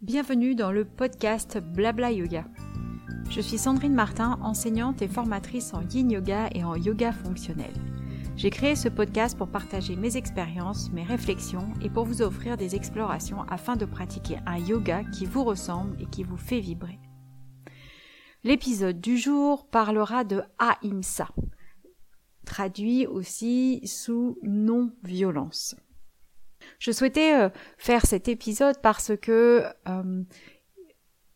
Bienvenue dans le podcast Blabla Yoga. Je suis Sandrine Martin, enseignante et formatrice en yin yoga et en yoga fonctionnel. J'ai créé ce podcast pour partager mes expériences, mes réflexions et pour vous offrir des explorations afin de pratiquer un yoga qui vous ressemble et qui vous fait vibrer. L'épisode du jour parlera de Ahimsa, traduit aussi sous non-violence. Je souhaitais euh, faire cet épisode parce que euh,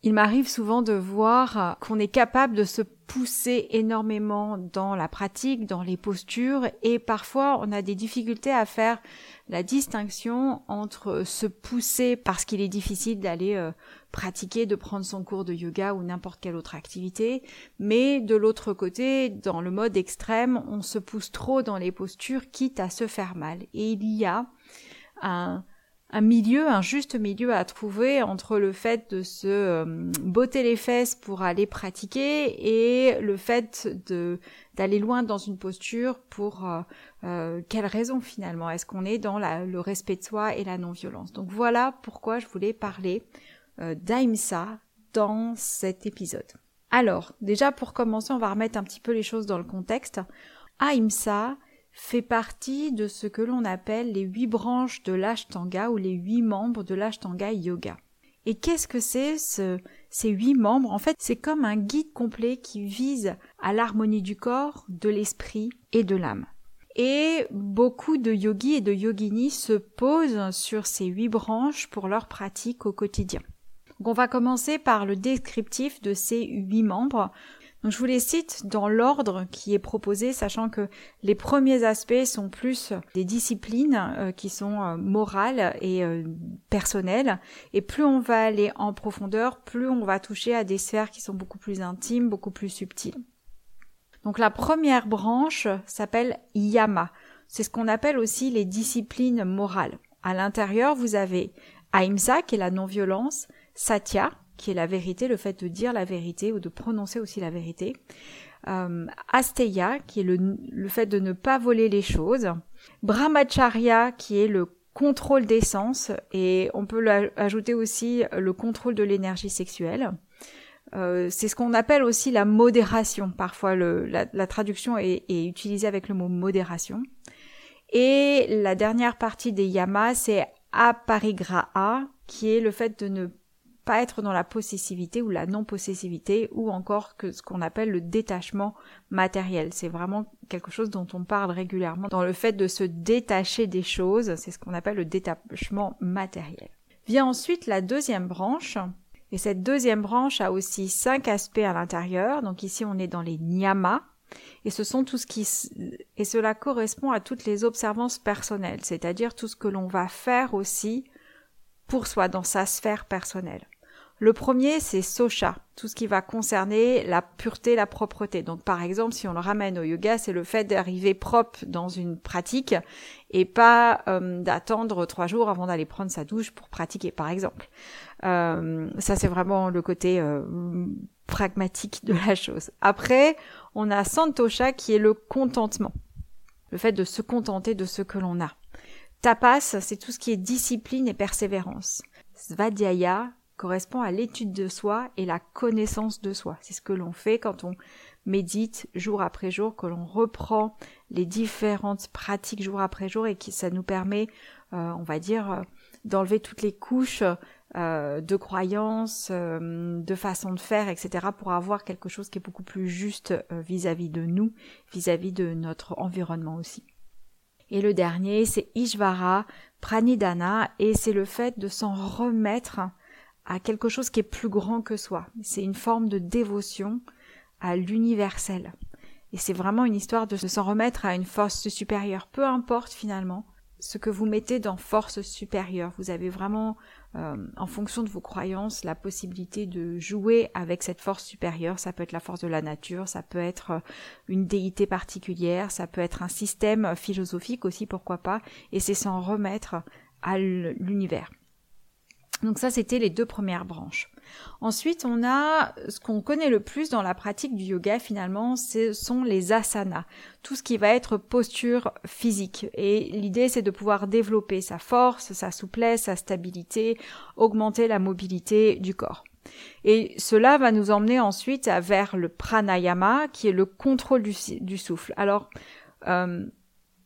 il m'arrive souvent de voir qu'on est capable de se pousser énormément dans la pratique, dans les postures, et parfois on a des difficultés à faire la distinction entre se pousser parce qu'il est difficile d'aller euh, pratiquer, de prendre son cours de yoga ou n'importe quelle autre activité, mais de l'autre côté, dans le mode extrême, on se pousse trop dans les postures, quitte à se faire mal. Et il y a un, milieu, un juste milieu à trouver entre le fait de se euh, botter les fesses pour aller pratiquer et le fait de d'aller loin dans une posture pour euh, euh, quelle raison finalement? Est-ce qu'on est dans le respect de soi et la non-violence? Donc voilà pourquoi je voulais parler d'Aimsa dans cet épisode. Alors, déjà pour commencer, on va remettre un petit peu les choses dans le contexte. Aimsa, fait partie de ce que l'on appelle les huit branches de l'Ashtanga ou les huit membres de l'Ashtanga Yoga. Et qu'est-ce que c'est ce, ces huit membres? En fait, c'est comme un guide complet qui vise à l'harmonie du corps, de l'esprit et de l'âme. Et beaucoup de yogis et de yoginis se posent sur ces huit branches pour leur pratique au quotidien. Donc on va commencer par le descriptif de ces huit membres. Donc je vous les cite dans l'ordre qui est proposé, sachant que les premiers aspects sont plus des disciplines euh, qui sont euh, morales et euh, personnelles, et plus on va aller en profondeur, plus on va toucher à des sphères qui sont beaucoup plus intimes, beaucoup plus subtiles. Donc la première branche s'appelle Yama. C'est ce qu'on appelle aussi les disciplines morales. À l'intérieur, vous avez Ahimsa, qui est la non-violence, Satya, qui est la vérité, le fait de dire la vérité ou de prononcer aussi la vérité. Euh, Asteya, qui est le, le fait de ne pas voler les choses. Brahmacharya, qui est le contrôle des sens, et on peut ajouter aussi le contrôle de l'énergie sexuelle. Euh, c'est ce qu'on appelle aussi la modération. Parfois, la, traduction est, est, utilisée avec le mot modération. Et la dernière partie des yamas, c'est aparigraha, qui est le fait de ne pas être dans la possessivité ou la non-possessivité ou encore que ce qu'on appelle le détachement matériel. C'est vraiment quelque chose dont on parle régulièrement dans le fait de se détacher des choses. C'est ce qu'on appelle le détachement matériel. Vient ensuite la deuxième branche. Et cette deuxième branche a aussi cinq aspects à l'intérieur. Donc ici, on est dans les niyamas. Et ce sont tout ce qui, et cela correspond à toutes les observances personnelles, c'est-à-dire tout ce que l'on va faire aussi pour soi dans sa sphère personnelle. Le premier, c'est Socha, tout ce qui va concerner la pureté, la propreté. Donc par exemple, si on le ramène au yoga, c'est le fait d'arriver propre dans une pratique et pas euh, d'attendre trois jours avant d'aller prendre sa douche pour pratiquer, par exemple. Euh, ça, c'est vraiment le côté euh, pragmatique de la chose. Après, on a Santosha qui est le contentement, le fait de se contenter de ce que l'on a. Tapas, c'est tout ce qui est discipline et persévérance. Svadhyaya, correspond à l'étude de soi et la connaissance de soi. C'est ce que l'on fait quand on médite jour après jour, que l'on reprend les différentes pratiques jour après jour et qui ça nous permet, euh, on va dire, euh, d'enlever toutes les couches euh, de croyances, de façon de faire, etc., pour avoir quelque chose qui est beaucoup plus juste vis-à-vis de nous, vis-à-vis -vis de notre environnement aussi. Et le dernier, c'est Ishvara Pranidhana, et c'est le fait de s'en remettre à quelque chose qui est plus grand que soi. C'est une forme de dévotion à l'universel. Et c'est vraiment une histoire de s'en remettre à une force supérieure, peu importe finalement ce que vous mettez dans force supérieure. Vous avez vraiment, euh, en fonction de vos croyances, la possibilité de jouer avec cette force supérieure. Ça peut être la force de la nature, ça peut être euh, une déité particulière, ça peut être un système philosophique aussi, pourquoi pas. Et c'est s'en remettre à l'univers. Donc ça, c'était les deux premières branches. Ensuite, on a ce qu'on connaît le plus dans la pratique du yoga finalement, ce sont les asanas, tout ce qui va être posture physique. Et l'idée, c'est de pouvoir développer sa force, sa souplesse, sa stabilité, augmenter la mobilité du corps. Et cela va nous emmener ensuite vers le pranayama, qui est le contrôle du, souffle. Alors, euh,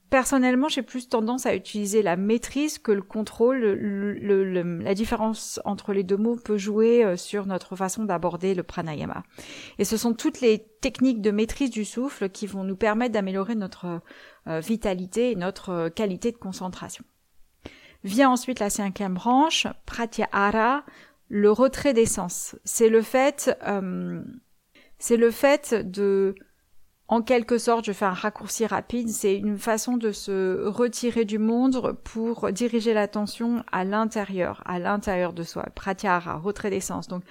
Personnellement, j'ai plus tendance à utiliser la maîtrise que le contrôle. la différence entre les deux mots peut jouer euh, sur notre façon d'aborder le pranayama. Et ce sont toutes les techniques de maîtrise du souffle qui vont nous permettre d'améliorer notre euh, vitalité et notre euh, qualité de concentration. Vient ensuite la cinquième branche, pratyahara, le retrait des sens. C'est le fait, c'est le fait de en quelque sorte, je fais un raccourci rapide, c'est une façon de se retirer du monde pour diriger l'attention à l'intérieur, à l'intérieur de soi. Pratyahara, retrait d'essence. Donc,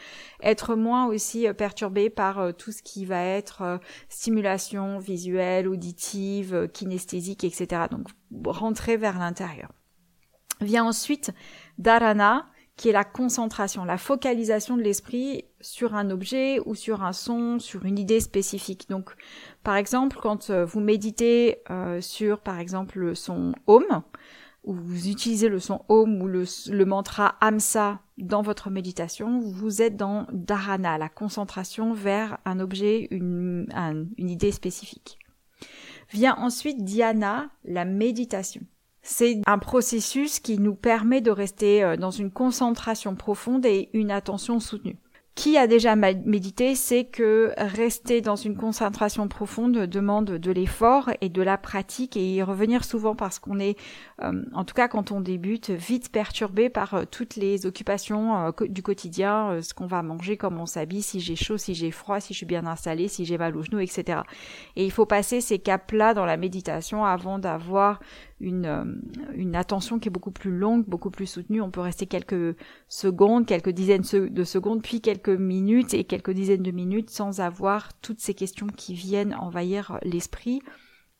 être moins aussi euh, perturbé par euh, tout ce qui va être euh, stimulation visuelle, auditive, kinesthésique, etc. Donc, rentrer vers l'intérieur. Vient ensuite dharana, qui est la concentration, la focalisation de l'esprit sur un objet ou sur un son, sur une idée spécifique. Donc, par exemple, quand euh, vous méditez euh, sur, par exemple, le son Om, ou vous utilisez le son Om ou le, mantra Amsa dans votre méditation, vous êtes dans Dharana, la concentration vers un objet, une, une idée spécifique. Vient ensuite Dhyana, la méditation. C'est un processus qui nous permet de rester euh, dans une concentration profonde et une attention soutenue qui a déjà médité sait que rester dans une concentration profonde demande de l'effort et de la pratique et y revenir souvent parce qu'on est, euh, en tout cas quand on débute, vite perturbé par euh, toutes les occupations du quotidien, ce qu'on va manger, comment on s'habille, si j'ai chaud, si j'ai froid, si je suis bien installé, si j'ai mal aux genoux, etc. Et il faut passer ces caps-là dans la méditation avant d'avoir une, euh, une attention qui est beaucoup plus longue, beaucoup plus soutenue. On peut rester quelques secondes, quelques dizaines de secondes, puis quelques minutes et quelques dizaines de minutes sans avoir toutes ces questions qui viennent envahir l'esprit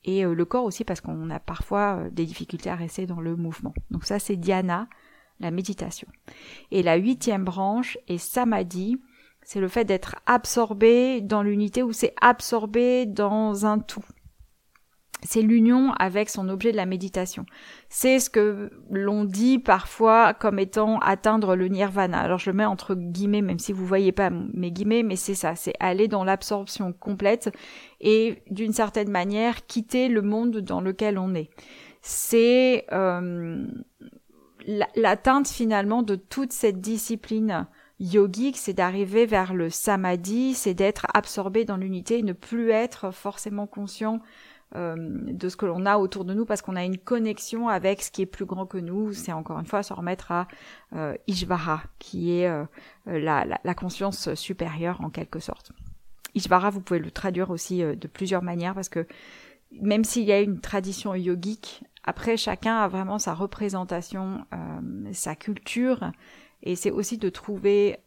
et euh, le corps aussi parce qu'on a parfois euh, des difficultés à rester dans le mouvement. Donc ça c'est Dhyana, la méditation. Et la huitième branche est Samadhi, c'est le fait d'être absorbé dans l'unité ou c'est absorbé dans un tout c'est l'union avec son objet de la méditation. C'est ce que l'on dit parfois comme étant atteindre le nirvana. Alors je le mets entre guillemets, même si vous voyez pas mes guillemets, mais c'est ça, c'est aller dans l'absorption complète et d'une certaine manière quitter le monde dans lequel on est. C'est euh, l'atteinte finalement de toute cette discipline yogique, c'est d'arriver vers le samadhi, c'est d'être absorbé dans l'unité ne plus être forcément conscient de ce que l'on a autour de nous parce qu'on a une connexion avec ce qui est plus grand que nous. C'est encore une fois se remettre à euh, Ishvara, qui est euh, la, la, conscience supérieure en quelque sorte. Ishvara, vous pouvez le traduire aussi de plusieurs manières parce que même s'il y a une tradition yogique, après chacun a vraiment sa représentation, sa culture, et c'est aussi de trouver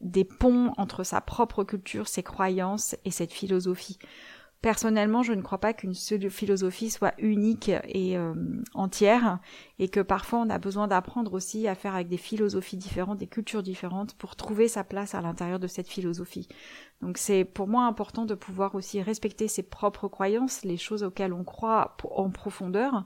des ponts entre sa propre culture, ses croyances et cette philosophie. Personnellement, je ne crois pas qu'une seule philosophie soit unique et euh, entière, et que parfois on a besoin d'apprendre aussi à faire avec des philosophies différentes, des cultures différentes, pour trouver sa place à l'intérieur de cette philosophie. Donc c'est pour moi important de pouvoir aussi respecter ses propres croyances, les choses auxquelles on croit en profondeur,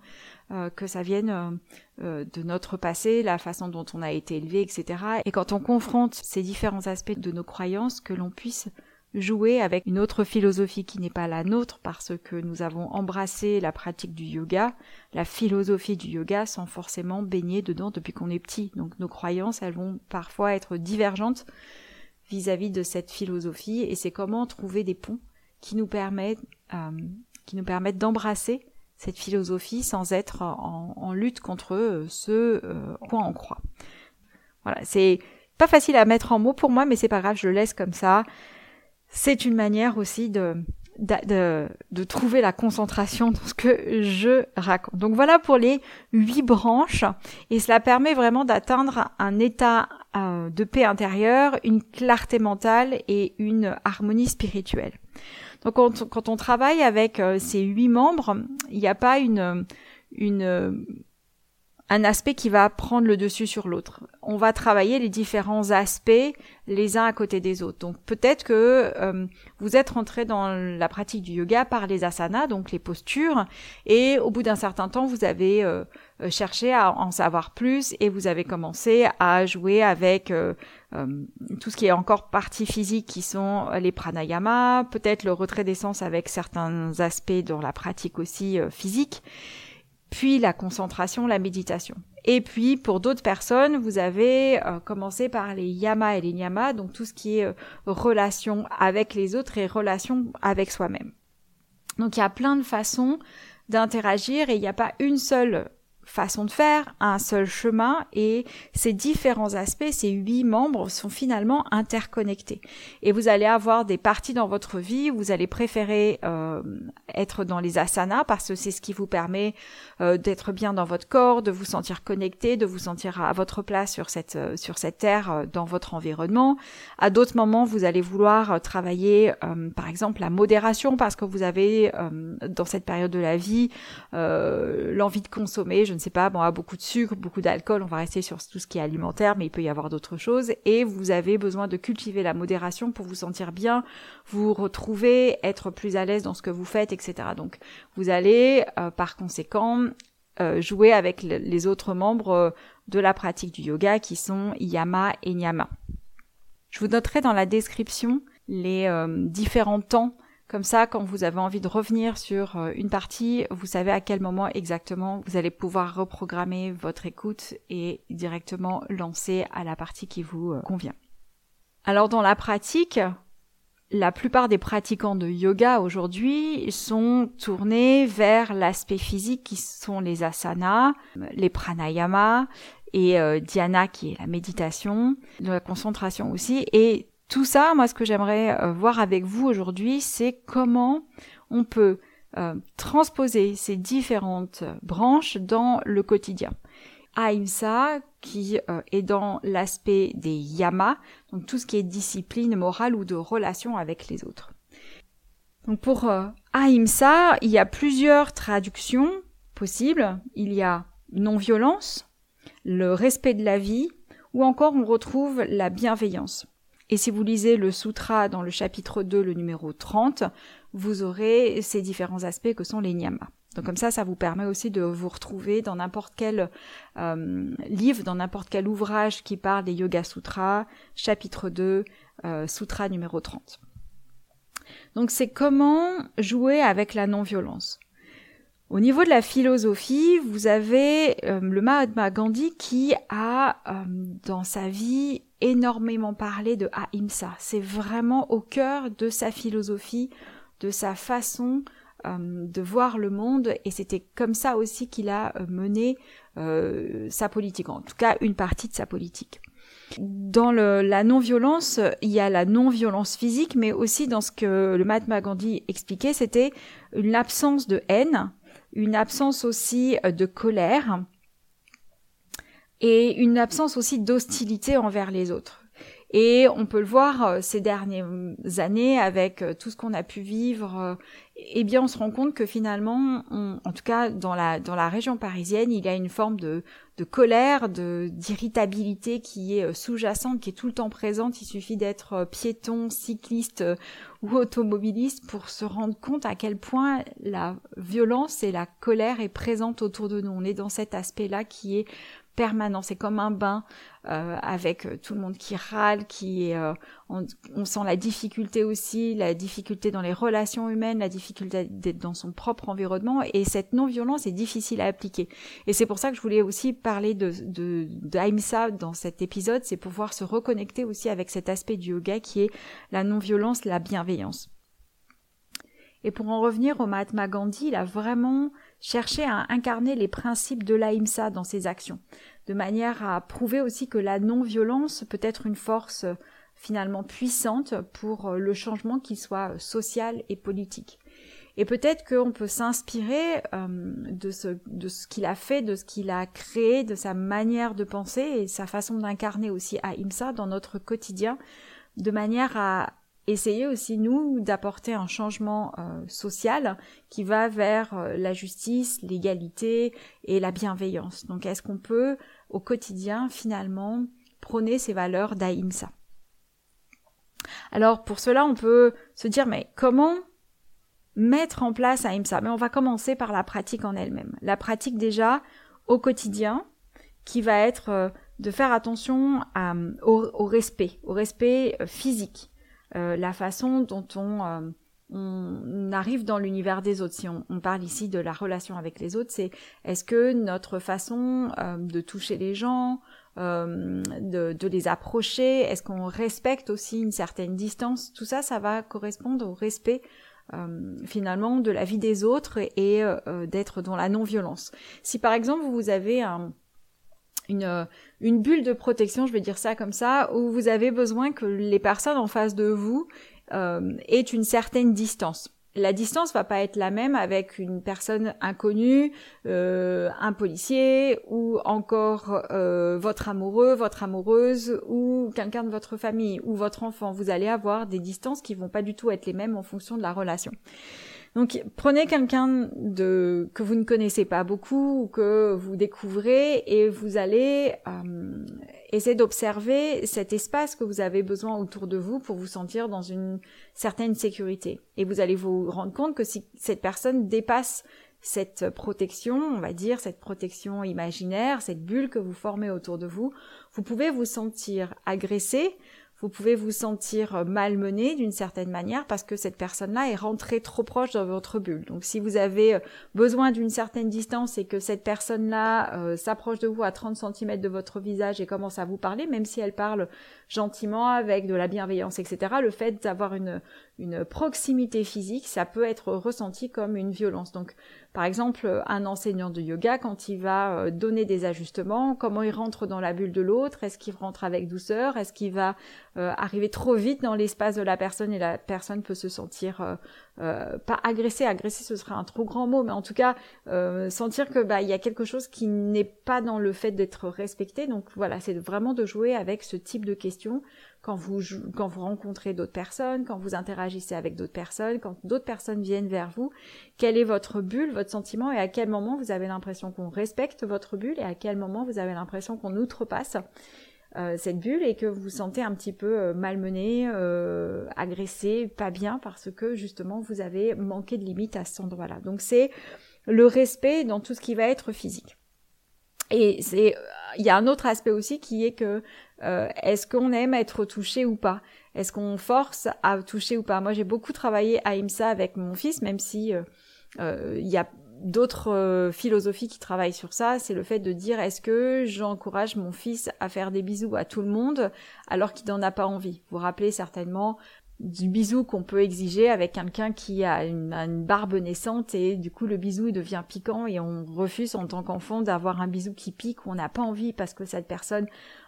euh, que ça vienne euh, de notre passé, la façon dont on a été élevé, etc. Et quand on confronte ces différents aspects de nos croyances, que l'on puisse jouer avec une autre philosophie qui n'est pas la nôtre parce que nous avons embrassé la pratique du yoga, la philosophie du yoga sans forcément baigner dedans depuis qu'on est petit. Donc nos croyances, elles vont parfois être divergentes vis-à-vis de cette philosophie et c'est comment trouver des ponts qui nous permettent, euh, permettent d'embrasser cette philosophie sans être en, lutte contre ce euh, quoi croit. Voilà, c'est pas facile à mettre en mots pour moi, mais c'est pas grave, je le laisse comme ça c'est une manière aussi de, de, trouver la concentration dans ce que je raconte. Donc voilà pour les huit branches et cela permet vraiment d'atteindre un état euh, de paix intérieure, une clarté mentale et une harmonie spirituelle. Donc quand, quand on travaille avec euh, ces huit membres, il n'y a pas une, une un aspect qui va prendre le dessus sur l'autre. On va travailler les différents aspects les uns à côté des autres. Donc peut-être que euh, vous êtes rentré dans la pratique du yoga par les asanas, donc les postures, et au bout d'un certain temps, vous avez euh, euh, cherché à en savoir plus et vous avez commencé à jouer avec tout ce qui est encore partie physique qui sont les pranayamas, peut-être le retrait d'essence avec certains aspects dans la pratique aussi physique puis la concentration, la méditation. Et puis pour d'autres personnes, vous avez euh, commencé par les yamas et les niyamas, donc tout ce qui est euh, relation avec les autres et relation avec soi-même. Donc il y a plein de façons d'interagir et il n'y a pas une seule façon de faire, un seul chemin et ces différents aspects, ces huit membres sont finalement interconnectés. Et vous allez avoir des parties dans votre vie, vous allez préférer euh, être dans les asanas parce que c'est ce qui vous permet euh, d'être bien dans votre corps, de vous sentir connecté, de vous sentir à votre place sur cette euh, sur cette terre dans votre environnement. À d'autres moments, vous allez vouloir travailler par exemple la modération parce que vous avez dans cette période de la vie l'envie de consommer, je ne sais pas, bon, a beaucoup de sucre, beaucoup d'alcool, on va rester sur tout ce qui est alimentaire, mais il peut y avoir d'autres choses, et vous avez besoin de cultiver la modération pour vous sentir bien, vous retrouver, être plus à l'aise dans ce que vous faites, etc. Donc, vous allez, euh, par conséquent, euh, jouer avec les autres membres euh, de la pratique du yoga qui sont yama et nyama. Je vous noterai dans la description les différents temps comme ça, quand vous avez envie de revenir sur euh, une partie, vous savez à quel moment exactement vous allez pouvoir reprogrammer votre écoute et directement lancer à la partie qui vous euh, convient. Alors dans la pratique, la plupart des pratiquants de yoga aujourd'hui sont tournés vers l'aspect physique qui sont les asanas, les pranayama et euh, dhyana qui est la méditation, de la concentration aussi et tout ça, moi, ce que j'aimerais euh, voir avec vous aujourd'hui, c'est comment on peut euh, transposer ces différentes branches dans le quotidien. Ahimsa, qui euh, est dans l'aspect des yamas, donc tout ce qui est discipline morale ou de relation avec les autres. Donc pour Ahimsa, il y a plusieurs traductions possibles. Il y a non-violence, le respect de la vie, ou encore on retrouve la bienveillance. Et si vous lisez le sutra dans le chapitre 2, le numéro 30, vous aurez ces différents aspects que sont les nyamas. Donc comme ça, ça vous permet aussi de vous retrouver dans n'importe quel euh, livre, dans n'importe quel ouvrage qui parle des Yoga Sutras, chapitre 2, euh, sutra numéro 30. Donc c'est comment jouer avec la non-violence. Au niveau de la philosophie, vous avez euh, le Mahatma Gandhi qui a dans sa vie énormément parlé de Ahimsa. C'est vraiment au cœur de sa philosophie, de sa façon euh, de voir le monde et c'était comme ça aussi qu'il a euh, mené euh, sa politique, en tout cas une partie de sa politique. Dans la non-violence, il y a la non-violence physique, mais aussi dans ce que le Mahatma Gandhi expliquait, c'était une absence de haine, une absence aussi de colère, et une absence aussi d'hostilité envers les autres. Et on peut le voir euh, ces dernières années avec euh, tout ce qu'on a pu vivre. Euh, eh bien, on se rend compte que finalement, en tout cas dans la région parisienne, il y a une forme de de colère, de d'irritabilité qui est sous-jacente, qui est tout le temps présente. Il suffit d'être piéton, cycliste ou automobiliste pour se rendre compte à quel point la violence et la colère est présente autour de nous. On est dans cet aspect-là qui est permanent. C'est comme un bain euh, avec euh, tout le monde qui râle, qui est, euh, on, sent la difficulté aussi, la difficulté dans les relations humaines, la difficulté d'être dans son propre environnement. Et cette non-violence est difficile à appliquer. Et c'est pour ça que je voulais aussi parler de, de, de dans cet épisode, c'est pouvoir se reconnecter aussi avec cet aspect du yoga qui est la non-violence, la bienveillance. Et pour en revenir au Mahatma Gandhi, il a vraiment cherché à incarner les principes de l'Aïmsa dans ses actions, de manière à prouver aussi que la non-violence peut être une force euh, finalement puissante pour euh, le changement qu'il soit euh, social et politique. Et peut-être qu'on peut s'inspirer de ce, de ce qu'il a fait, de ce qu'il a créé, de sa manière de penser et sa façon d'incarner aussi Ahimsa dans notre quotidien, de manière à essayer aussi, nous, d'apporter un changement euh, social qui va vers euh, la justice, l'égalité et la bienveillance. Donc, est-ce qu'on peut, au quotidien, finalement, prôner ces valeurs d'Aïmsa Alors, pour cela, on peut se dire, mais comment mettre en place Aïmsa Mais on va commencer par la pratique en elle-même. La pratique, déjà, au quotidien, qui va être euh, de faire attention au, respect, au respect physique euh, la façon dont on, euh, arrive dans l'univers des autres. Si on, parle ici de la relation avec les autres, c'est est-ce que notre façon euh, de toucher les gens, de, les approcher, est-ce qu'on respecte aussi une certaine distance? Tout ça, ça va correspondre au respect finalement de la vie des autres et, d'être dans la non-violence. Si par exemple vous avez un, une, euh, une bulle de protection, je vais dire ça comme ça, où vous avez besoin que les personnes en face de vous euh, aient une certaine distance. La distance va pas être la même avec une personne inconnue, euh, un policier ou encore euh, votre amoureux, votre amoureuse ou quelqu'un de votre famille ou votre enfant. Vous allez avoir des distances qui vont pas du tout être les mêmes en fonction de la relation. Donc prenez quelqu'un de que vous ne connaissez pas beaucoup ou que vous découvrez et vous allez euh, essayer d'observer cet espace que vous avez besoin autour de vous pour vous sentir dans une certaine sécurité. Et vous allez vous rendre compte que si cette personne dépasse cette protection, on va dire, cette protection imaginaire, cette bulle que vous formez autour de vous, vous pouvez vous sentir agressé, vous pouvez vous sentir malmené d'une certaine manière parce que cette personne-là est rentrée trop proche dans votre bulle. Donc si vous avez euh, besoin d'une certaine distance et que cette personne-là euh, s'approche de vous à 30 cm de votre visage et commence à vous parler, même si elle parle gentiment avec de la bienveillance, etc., le fait d'avoir une, une proximité physique, ça peut être ressenti comme une violence. Donc par exemple, un enseignant de yoga, quand il va euh, donner des ajustements, comment il rentre dans la bulle de l'autre, est-ce qu'il rentre avec douceur, est-ce qu'il va euh, arriver trop vite dans l'espace de la personne et la personne peut se sentir euh, pas agressée, agressée ce serait un trop grand mot, mais en tout cas sentir que bah il y a quelque chose qui n'est pas dans le fait d'être respecté. Donc voilà, c'est vraiment de jouer avec ce type de questions quand vous, quand vous rencontrez d'autres personnes, quand vous interagissez avec d'autres personnes, quand d'autres personnes viennent vers vous, quelle est votre bulle, votre sentiment et à quel moment vous avez l'impression qu'on respecte votre bulle et à quel moment vous avez l'impression qu'on outrepasse euh, cette bulle et que vous vous sentez un petit peu euh, malmené, euh, agressé, pas bien parce que justement vous avez manqué de limite à cet endroit-là. Donc c'est le respect dans tout ce qui va être physique. Et c'est, il y a un autre aspect aussi qui est que euh, est-ce qu'on aime être touché ou pas? Est-ce qu'on force à toucher ou pas? Moi, j'ai beaucoup travaillé à IMSA avec mon fils, même si euh, euh, il y a d'autres philosophies qui travaillent sur ça. C'est le fait de dire est-ce que j'encourage mon fils à faire des bisous à tout le monde alors qu'il n'en a pas envie? Vous vous rappelez certainement du bisou qu'on peut exiger avec quelqu'un qui a une, barbe naissante et du coup le bisou il devient piquant et on refuse en tant qu'enfant d'avoir un bisou qui pique on n'a pas envie parce que cette personne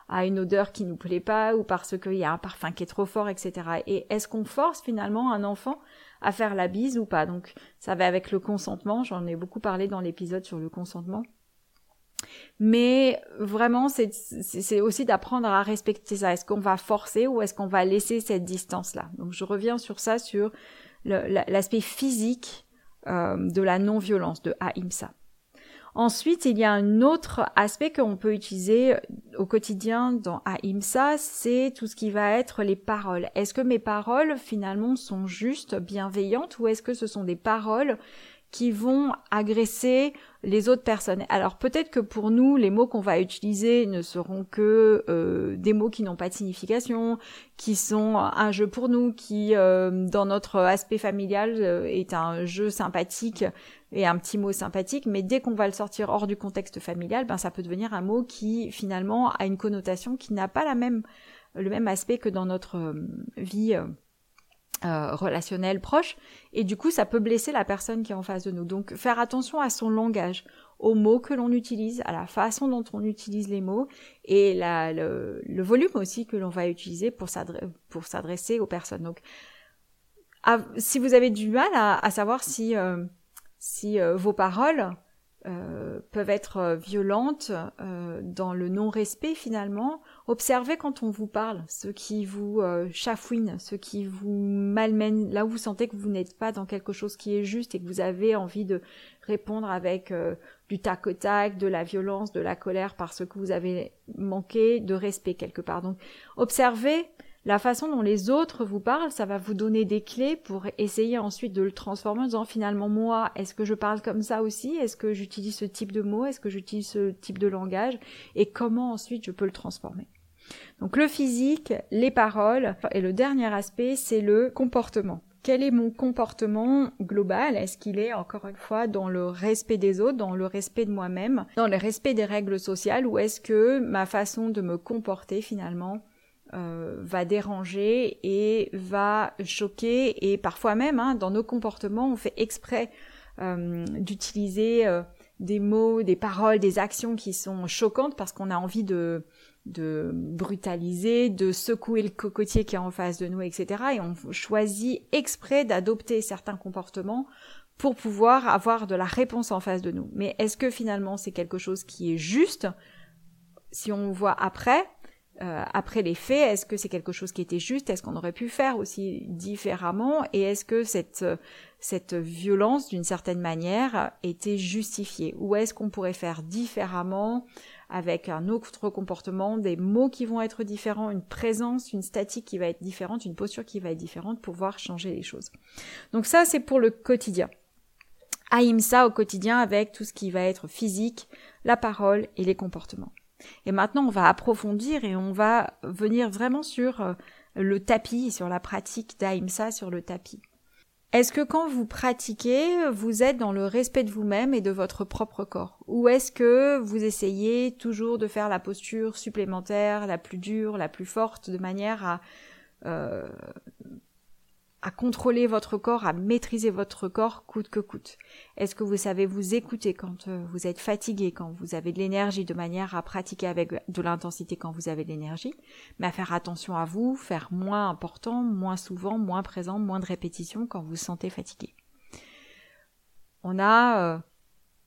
a une odeur qui nous plaît pas ou parce qu'il y a un parfum qui est trop fort, etc. Et est-ce qu'on force finalement un enfant à faire la bise ou pas Donc ça va avec le consentement, j'en ai beaucoup parlé dans l'épisode sur le consentement. Mais vraiment, c'est aussi d'apprendre à respecter ça. Est-ce qu'on va forcer ou est-ce qu'on va laisser cette distance-là? Donc je reviens sur ça, sur l'aspect physique euh, de la non-violence, de Ahimsa. Ensuite, il y a un autre aspect qu'on peut utiliser au quotidien dans Ahimsa, c'est tout ce qui va être les paroles. Est-ce que mes paroles finalement sont justes, bienveillantes, ou est-ce que ce sont des paroles qui vont agresser les autres personnes. Alors peut-être que pour nous, les mots qu'on va utiliser ne seront que euh, des mots qui n'ont pas de signification, qui sont un jeu pour nous, qui euh, dans notre aspect familial euh, est un jeu sympathique et un petit mot sympathique, mais dès qu'on va le sortir hors du contexte familial, ben ça peut devenir un mot qui finalement a une connotation qui n'a pas la même le même aspect que dans notre vie euh, relationnel proche et du coup ça peut blesser la personne qui est en face de nous. Donc faire attention à son langage, aux mots que l'on utilise, à la façon dont on utilise les mots et la, le, volume aussi que l'on va utiliser pour s'adresser aux personnes. Donc si vous avez du mal à, savoir si, euh, si euh, vos paroles euh, peuvent être euh, violentes euh, dans le non-respect finalement. Observez quand on vous parle, ceux qui vous chafouinent, ceux qui vous malmènent, là où vous sentez que vous n'êtes pas dans quelque chose qui est juste et que vous avez envie de répondre avec du tac au tac, de la violence, de la colère parce que vous avez manqué de respect quelque part. Donc observez la façon dont les autres vous parlent, ça va vous donner des clés pour essayer ensuite de le transformer en disant finalement moi, est-ce que je parle comme ça aussi? Est-ce que j'utilise ce type de mots? Est-ce que j'utilise ce type de langage? Et comment ensuite je peux le transformer? Donc le physique, les paroles, et le dernier aspect, c'est le comportement. Quel est mon comportement global? Est-ce qu'il est encore une fois dans le respect des autres, dans le respect de moi-même, dans le respect des règles sociales, ou est-ce que ma façon de me comporter finalement euh, va déranger et va choquer et parfois même hein, dans nos comportements on fait exprès euh, d'utiliser euh, des mots, des paroles, des actions qui sont choquantes parce qu'on a envie de, de brutaliser, de secouer le cocotier qui est en face de nous, etc. Et on choisit exprès d'adopter certains comportements pour pouvoir avoir de la réponse en face de nous. Mais est-ce que finalement c'est quelque chose qui est juste? Si on voit après, euh, après les faits, est-ce que c'est quelque chose qui était juste? Est-ce qu'on aurait pu faire aussi différemment? Et est-ce que cette, cette violence, d'une certaine manière, était justifiée? Ou est-ce qu'on pourrait faire différemment avec un autre comportement, des mots qui vont être différents, une présence, une statique qui va être différente, une posture qui va être différente pour pouvoir changer les choses? Donc ça, c'est pour le quotidien. ça au quotidien avec tout ce qui va être physique, la parole et les comportements. Et maintenant, on va approfondir et on va venir vraiment sur euh, le tapis, sur la pratique d'Aïmsa sur le tapis. Est-ce que quand vous pratiquez, vous êtes dans le respect de vous-même et de votre propre corps? Ou est-ce que vous essayez toujours de faire la posture supplémentaire, la plus dure, la plus forte, de manière à euh, à contrôler votre corps, à maîtriser votre corps coûte que coûte. Est-ce que vous savez vous écouter quand euh, vous êtes fatigué, quand vous avez de l'énergie, de manière à pratiquer avec de l'intensité quand vous avez de l'énergie, mais à faire attention à vous, faire moins important, moins souvent, moins présent, moins de répétitions quand vous sentez fatigué. On a euh,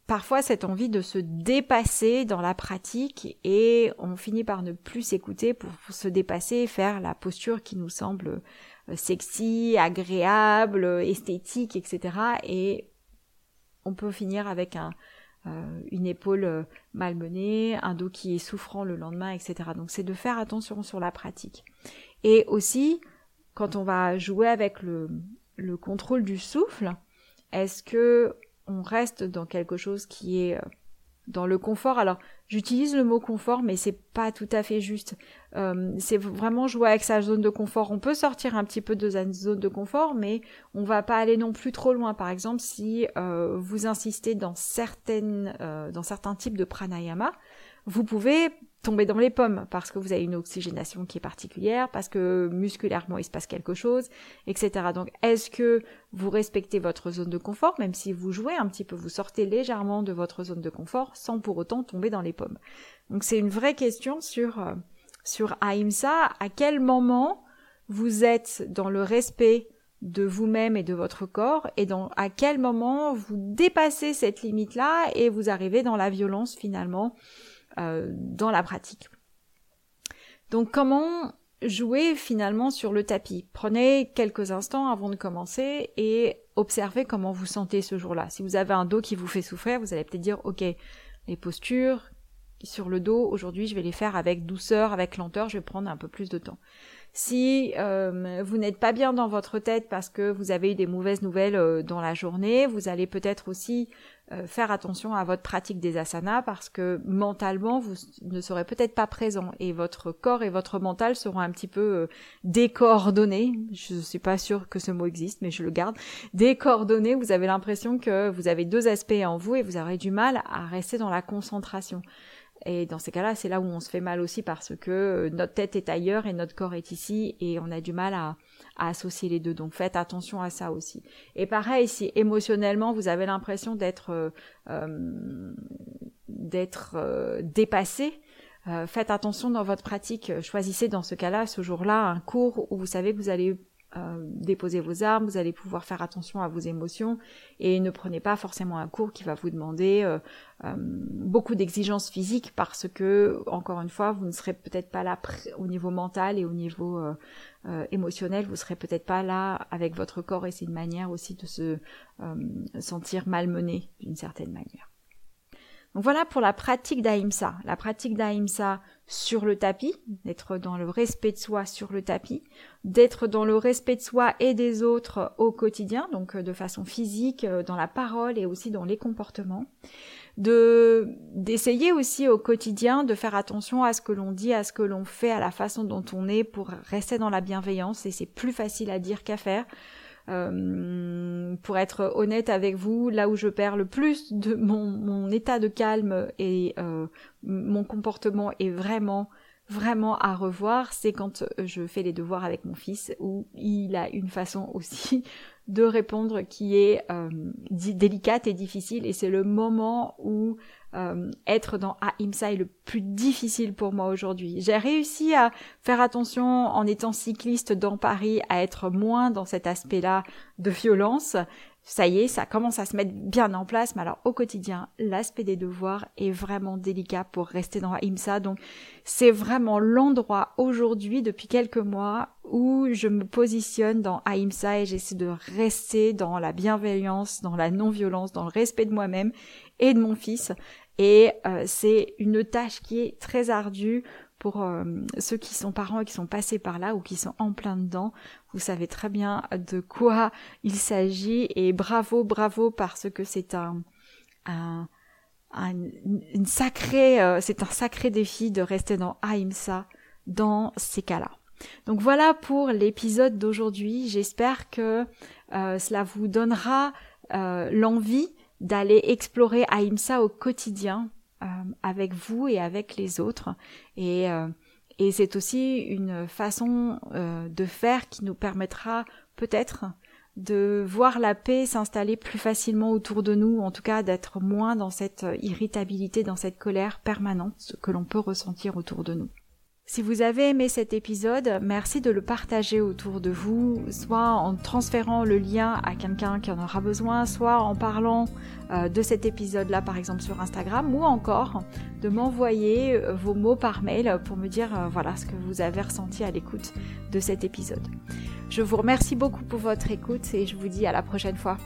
parfois cette envie de se dépasser dans la pratique et on finit par ne plus s'écouter pour, se dépasser et faire la posture qui nous semble sexy, agréable, esthétique, etc. Et on peut finir avec euh, une épaule euh, malmenée, un dos qui est souffrant le lendemain, etc. Donc c'est de faire attention sur la pratique. Et aussi, quand on va jouer avec le, le contrôle du souffle, est-ce que on reste dans quelque chose qui est dans le confort? Alors, j'utilise le mot confort, mais c'est pas tout à fait juste. Euh, c'est vraiment jouer avec sa zone de confort. On peut sortir un petit peu de sa zone de confort, mais on va pas aller non plus trop loin. Par exemple, si euh, vous insistez dans certaines, euh, dans certains types de pranayama, vous pouvez tomber dans les pommes parce que vous avez une oxygénation qui est particulière, parce que musculairement il se passe quelque chose, etc. Donc est-ce que vous respectez votre zone de confort, même si vous jouez un petit peu, vous sortez légèrement de votre zone de confort sans pour autant tomber dans les pommes? Donc c'est une vraie question sur euh, sur Ahimsa, à quel moment vous êtes dans le respect de vous-même et de votre corps et dans à quel moment vous dépassez cette limite là et vous arrivez dans la violence finalement euh, dans la pratique. Donc comment jouer finalement sur le tapis? Prenez quelques instants avant de commencer et observez comment vous sentez ce jour-là. Si vous avez un dos qui vous fait souffrir, vous allez peut-être dire ok, les postures sur le dos, aujourd'hui je vais les faire avec douceur, avec lenteur, je vais prendre un peu plus de temps. Si euh, vous n'êtes pas bien dans votre tête parce que vous avez eu des mauvaises nouvelles euh, dans la journée, vous allez peut-être aussi faire attention à votre pratique des asanas parce que mentalement vous ne serez peut-être pas présent et votre corps et votre mental seront un petit peu décoordonnés. Je ne suis pas sûre que ce mot existe, mais je le garde. Décoordonnés, vous avez l'impression que vous avez deux aspects en vous et vous aurez du mal à rester dans la concentration. Et dans ces cas-là, c'est là où on se fait mal aussi parce que euh, notre tête est ailleurs et notre corps est ici et on a du mal à, associer les deux. Donc faites attention à ça aussi. Et pareil, si émotionnellement vous avez l'impression d'être euh, euh, d'être dépassé, faites attention dans votre pratique. Choisissez dans ce cas-là, ce jour-là, un cours où vous savez que vous allez euh, déposer vos armes, vous allez pouvoir faire attention à vos émotions et ne prenez pas forcément un cours qui va vous demander euh, euh, beaucoup d'exigences physiques parce que, encore une fois, vous ne serez peut-être pas là au niveau mental et au niveau émotionnel, vous serez peut-être pas là avec votre corps et c'est une manière aussi de se sentir malmené d'une certaine manière. Donc voilà pour la pratique d'Aïmsa. La pratique d'Aïmsa sur le tapis, d'être dans le respect de soi sur le tapis, d'être dans le respect de soi et des autres au quotidien, donc euh, de façon physique, euh, dans la parole et aussi dans les comportements. De d'essayer aussi au quotidien de faire attention à ce que l'on dit, à ce que l'on fait, à la façon dont on est pour rester dans la bienveillance et c'est plus facile à dire qu'à faire. Euh, pour être honnête avec vous, là où je perds le plus de mon, état de calme et euh, mon comportement est vraiment vraiment à revoir, c'est quand je fais les devoirs avec mon fils, où il a une façon aussi de répondre qui est euh, délicate et difficile, et c'est le moment où euh, être dans Ahimsa est le plus difficile pour moi aujourd'hui. J'ai réussi à faire attention en étant cycliste dans Paris à être moins dans cet aspect-là de violence. Ça y est, ça commence à se mettre bien en place, mais alors au quotidien, l'aspect des devoirs est vraiment délicat pour rester dans Ahimsa. Donc c'est vraiment l'endroit aujourd'hui, depuis quelques mois, où je me positionne dans Ahimsa et j'essaie de rester dans la bienveillance, dans la non-violence, dans le respect de moi-même et de mon fils. Et euh, c'est une tâche qui est très ardue pour euh, ceux qui sont parents et qui sont passés par là ou qui sont en plein dedans. Vous savez très bien de quoi il s'agit et bravo, bravo parce que c'est un, un, euh, c'est un sacré défi de rester dans Aïmsa dans ces cas-là. Donc voilà pour l'épisode d'aujourd'hui. J'espère que cela vous donnera l'envie d'aller explorer Ahimsa au quotidien euh, avec vous et avec les autres. Et, euh, et c'est aussi une façon euh, de faire qui nous permettra peut-être de voir la paix s'installer plus facilement autour de nous, en tout cas d'être moins dans cette irritabilité, dans cette colère permanente que l'on peut ressentir autour de nous. Si vous avez aimé cet épisode, merci de le partager autour de vous, soit en transférant le lien à quelqu'un qui en aura besoin, soit en parlant euh, de cet épisode-là par exemple sur Instagram, ou encore de m'envoyer euh, vos mots par mail pour me dire euh, voilà ce que vous avez ressenti à l'écoute de cet épisode. Je vous remercie beaucoup pour votre écoute et je vous dis à la prochaine fois.